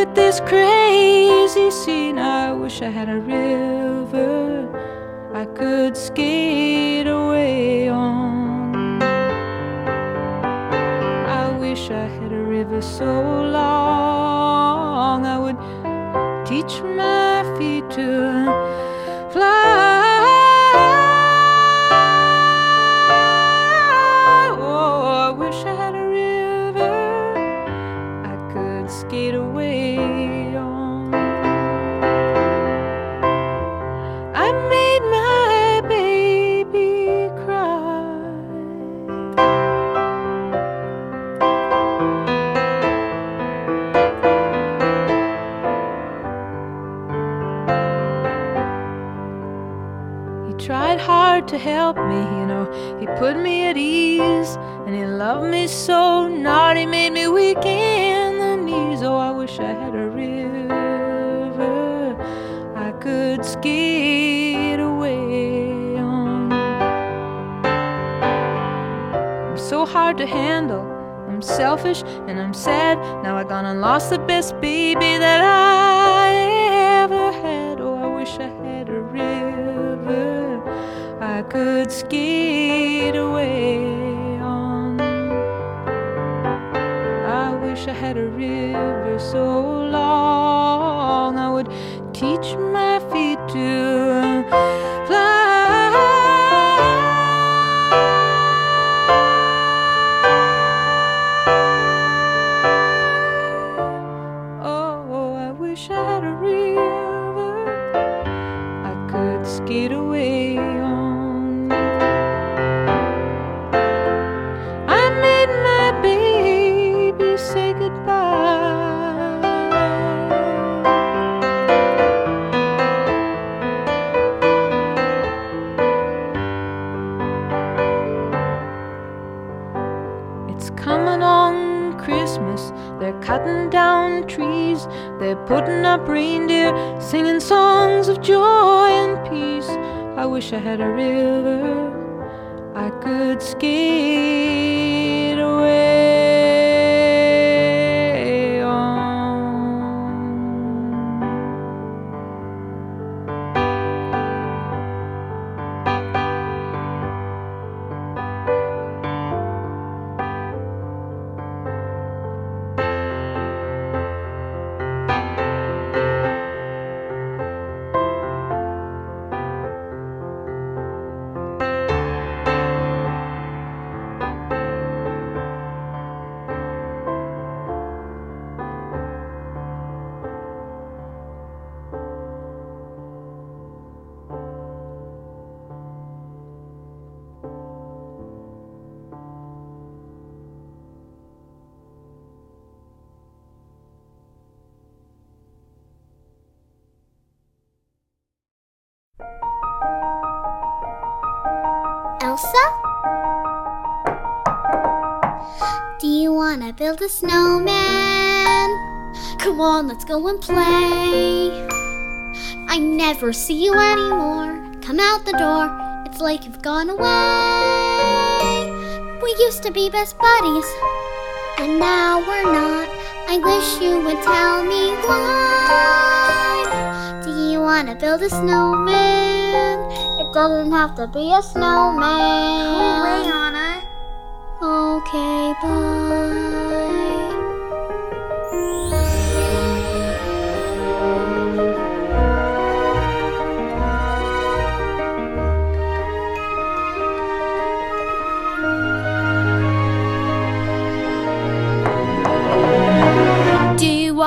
with this crazy scene. I wish I had a real. could skate away on. I wish I had a river so long I would teach my feet to wish I had a river. build a snowman. Come on, let's go and play. I never see you anymore. Come out the door, it's like you've gone away. We used to be best buddies, and now we're not. I wish you would tell me why. Do you want to build a snowman? It doesn't have to be a snowman. Go away, Anna. Okay, bye.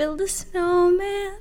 build a snowman?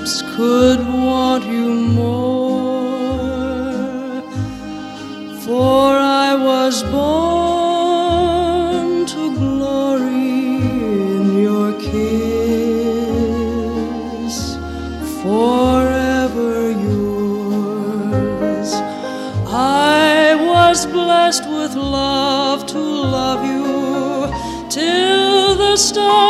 Lips could want you more. For I was born to glory in your kiss, forever yours. I was blessed with love to love you till the stars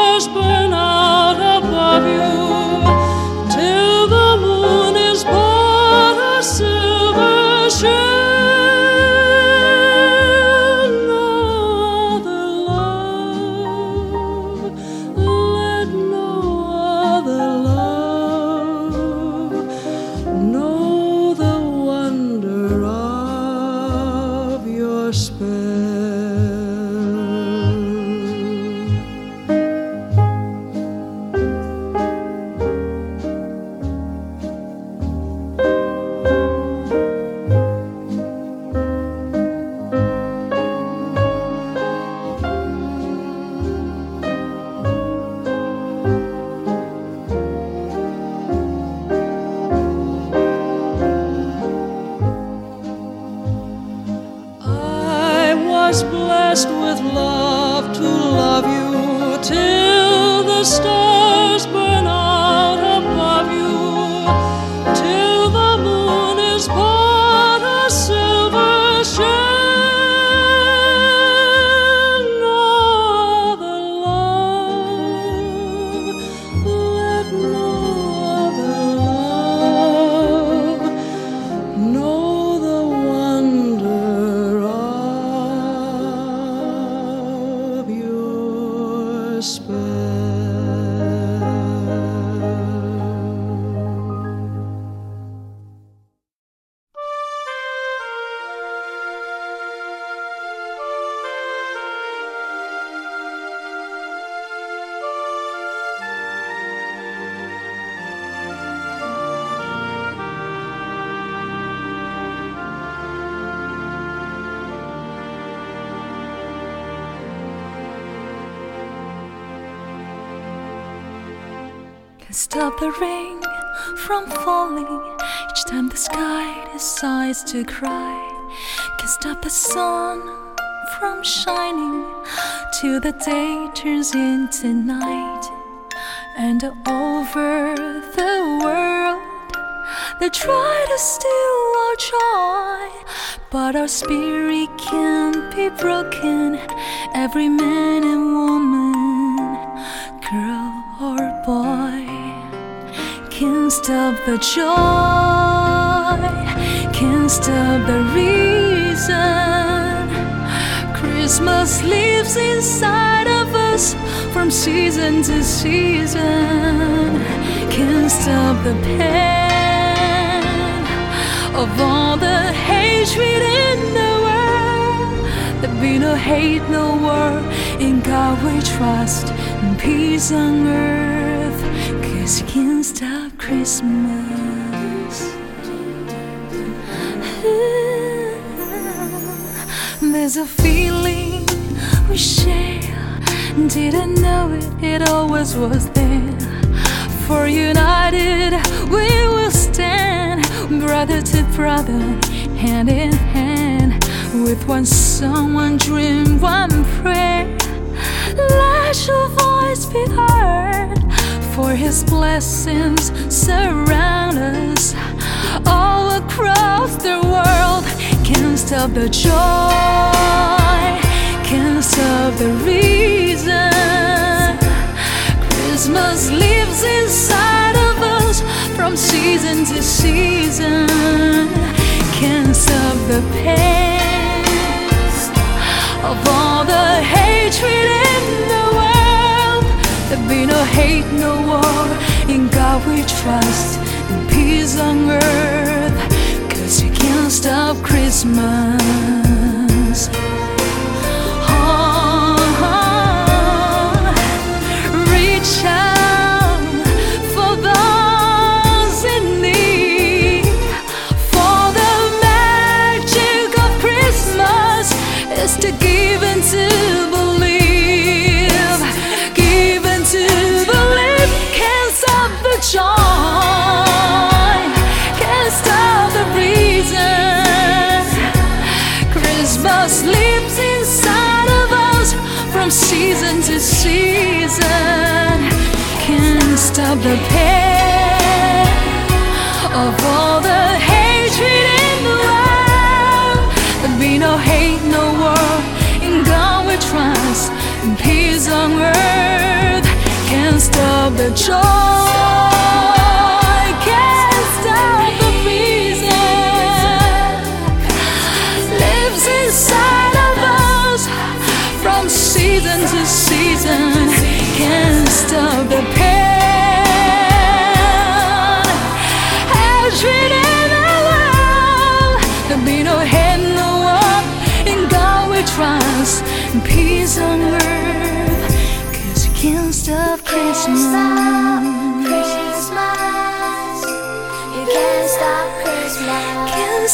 stop the rain from falling each time the sky decides to cry. Can stop the sun from shining till the day turns into night. And over the world, they try to steal our joy, but our spirit can't be broken. Every man and woman, stop the joy, can't stop the reason. Christmas lives inside of us from season to season. Can't stop the pain of all the hatred in the world. There be no hate, no war. In God we trust, and peace on earth. Cause you can't stop Christmas. There's a feeling we share. Didn't know it, it always was there. For united, we will stand, brother to brother, hand in hand. With one song, one dream, one prayer. Let your voice be heard, for His blessings surround us all across the world. Can't stop the joy, can't stop the reason. Christmas lives inside of us from season to season. Can't stop the pain of all the hatred be no hate, no war. In God we trust, and peace on earth. Cause you can't stop Christmas. Of all the hatred in the world. There be no hate, no war. In God we trust, and peace on earth. Can't stop the joy. Can't stop the lives inside of us from season to season. Can't stop the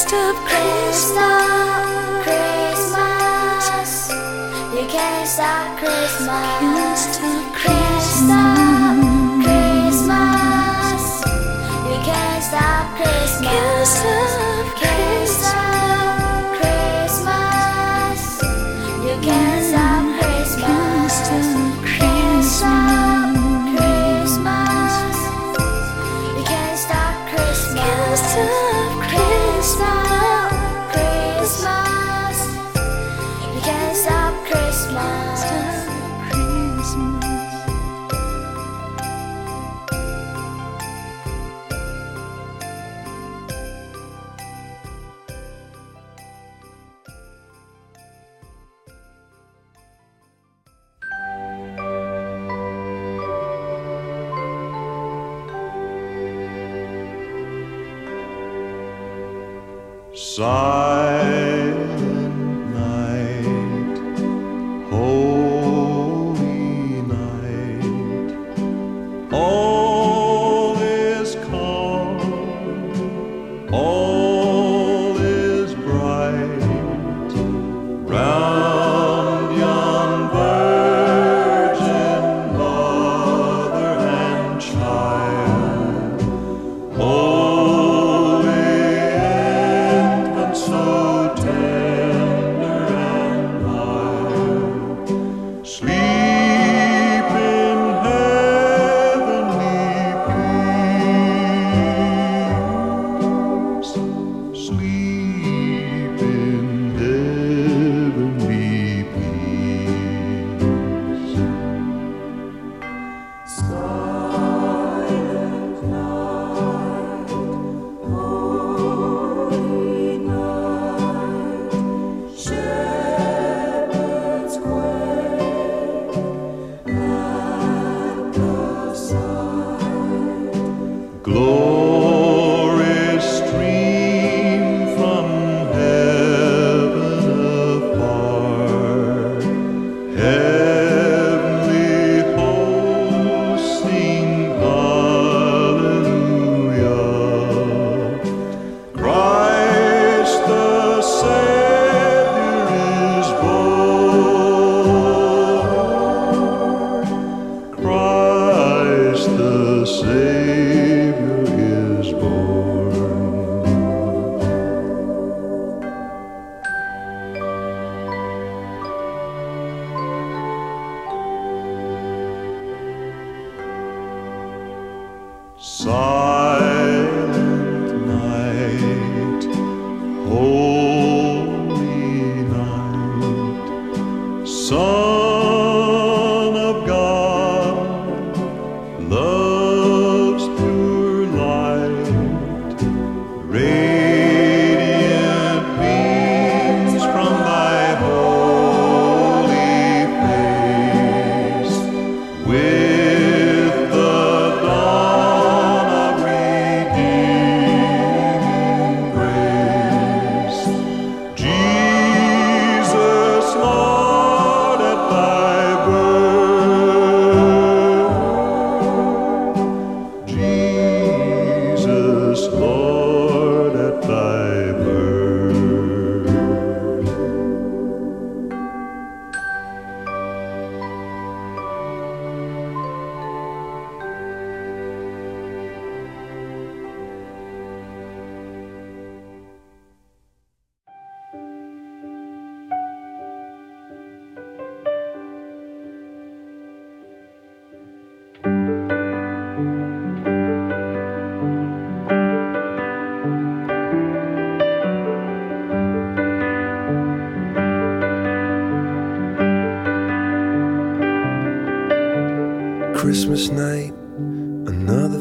Can't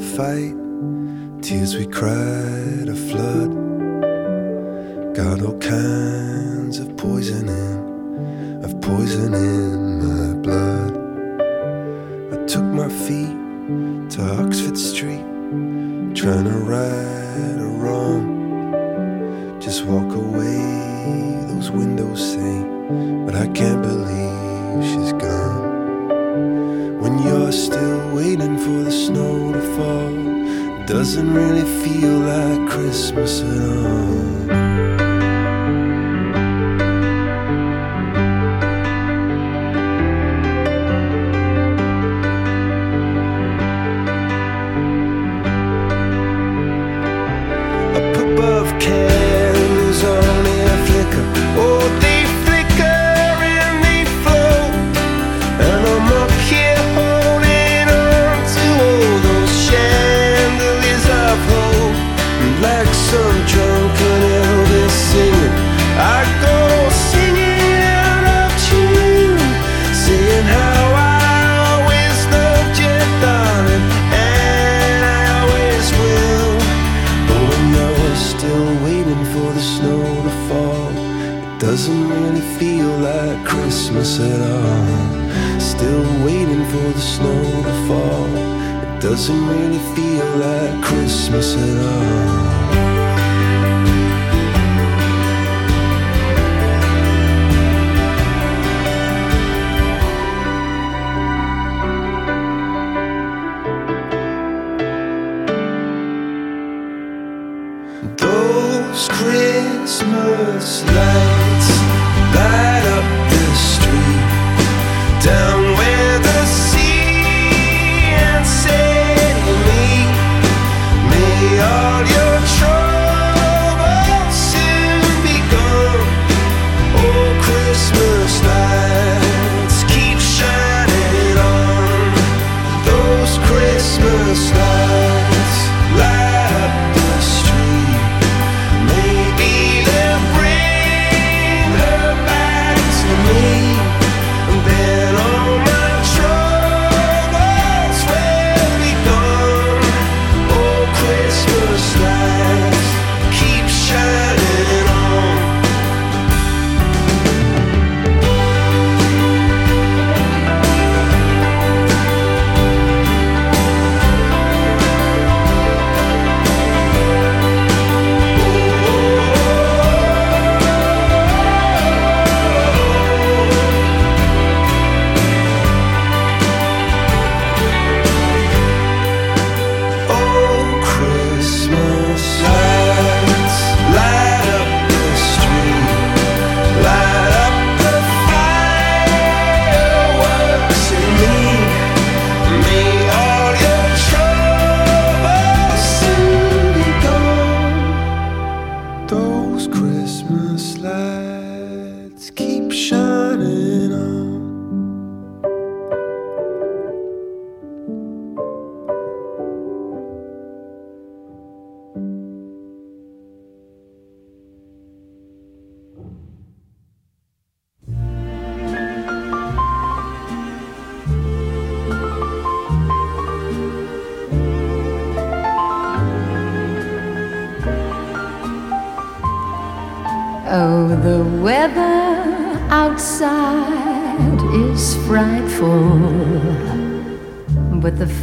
fight. Tears we cried, a flood. Got all kinds of poison in, of poison in my blood. I took my feet to Oxford Street, trying to right a wrong. Just walk away, those windows say, but I can't believe she's gone. When you're still waiting for the fall, doesn't really feel like Christmas at all. Some drunken Elvis singing, I go singing out of tune, saying how I always loved you, darling, and I always will. But when you're still waiting for the snow to fall, it doesn't really feel like Christmas at all. Still waiting for the snow to fall, it doesn't really feel like Christmas at all.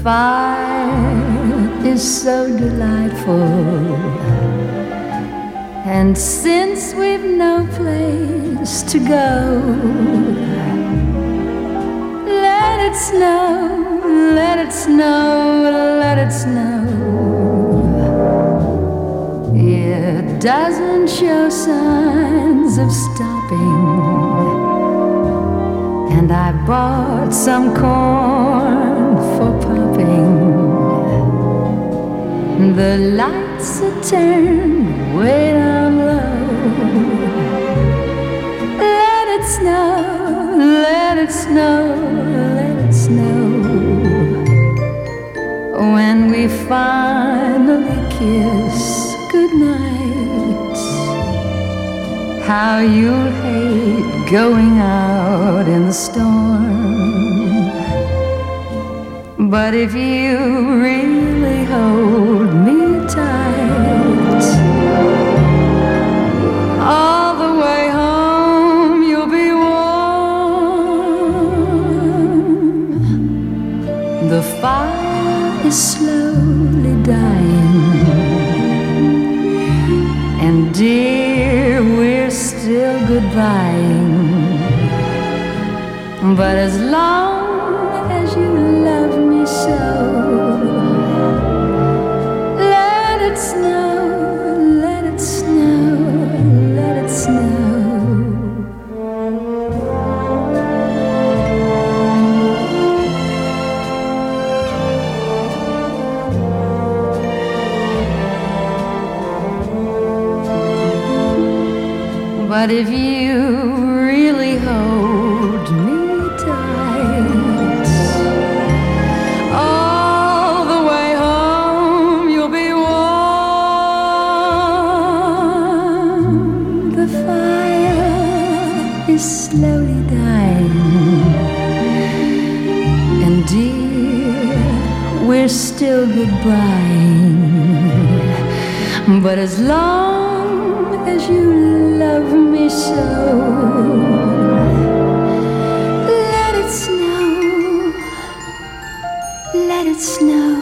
Fire is so delightful. And since we've no place to go, let it snow, let it snow, let it snow. It doesn't show signs of stopping. And I bought some corn for popping. The lights are turned way down low. Let it snow, let it snow, let it snow. When we finally kiss goodnight, how you'll hate going out in the storm. But if you really hold me tight, all the way home you'll be warm. The fire is slowly dying, and dear, we're still goodbying. But as long But if you really hold me tight, all the way home you'll be warm. The fire is slowly dying, and dear, we're still goodbying. But as long as you love me snow, let it snow.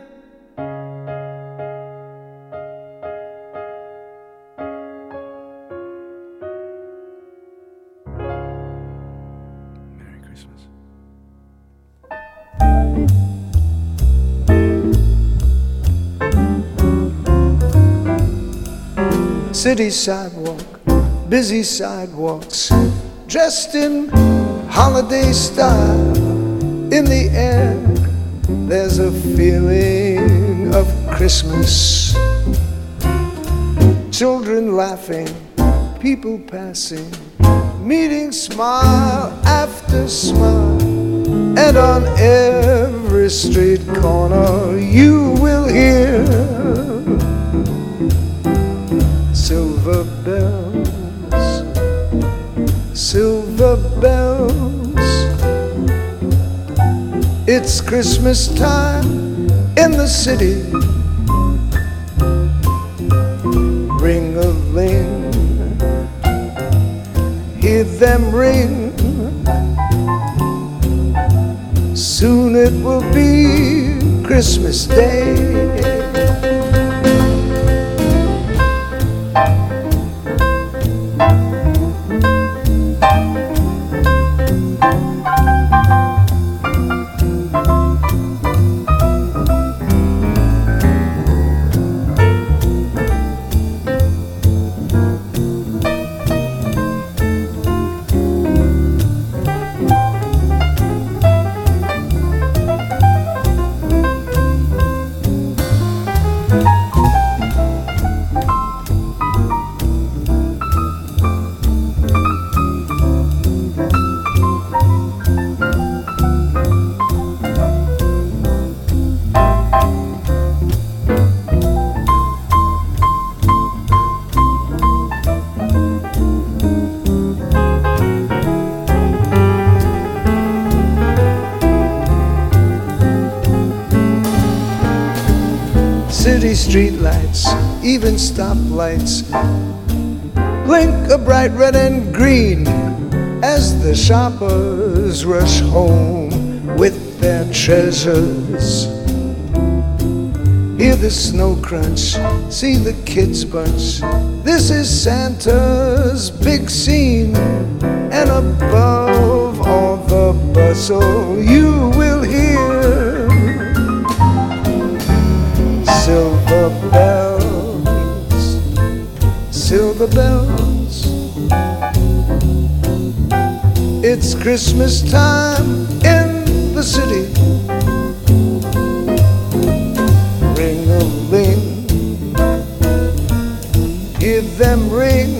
City sidewalk, busy sidewalks, dressed in holiday style. In the air, there's a feeling of Christmas. Children laughing, people passing, meeting smile after smile. And on every street corner, you will hear silver bells, silver bells. It's Christmas time in the city. Ring a ling, hear them ring. Soon it will be Christmas Day. Stoplights, blink a bright red and green as the shoppers rush home with their treasures. Hear the snow crunch, see the kids bunch. This is Santa's big scene, and above all the bustle, you will hear silver bells. It's Christmas time in the city. Ring a ring, give them ring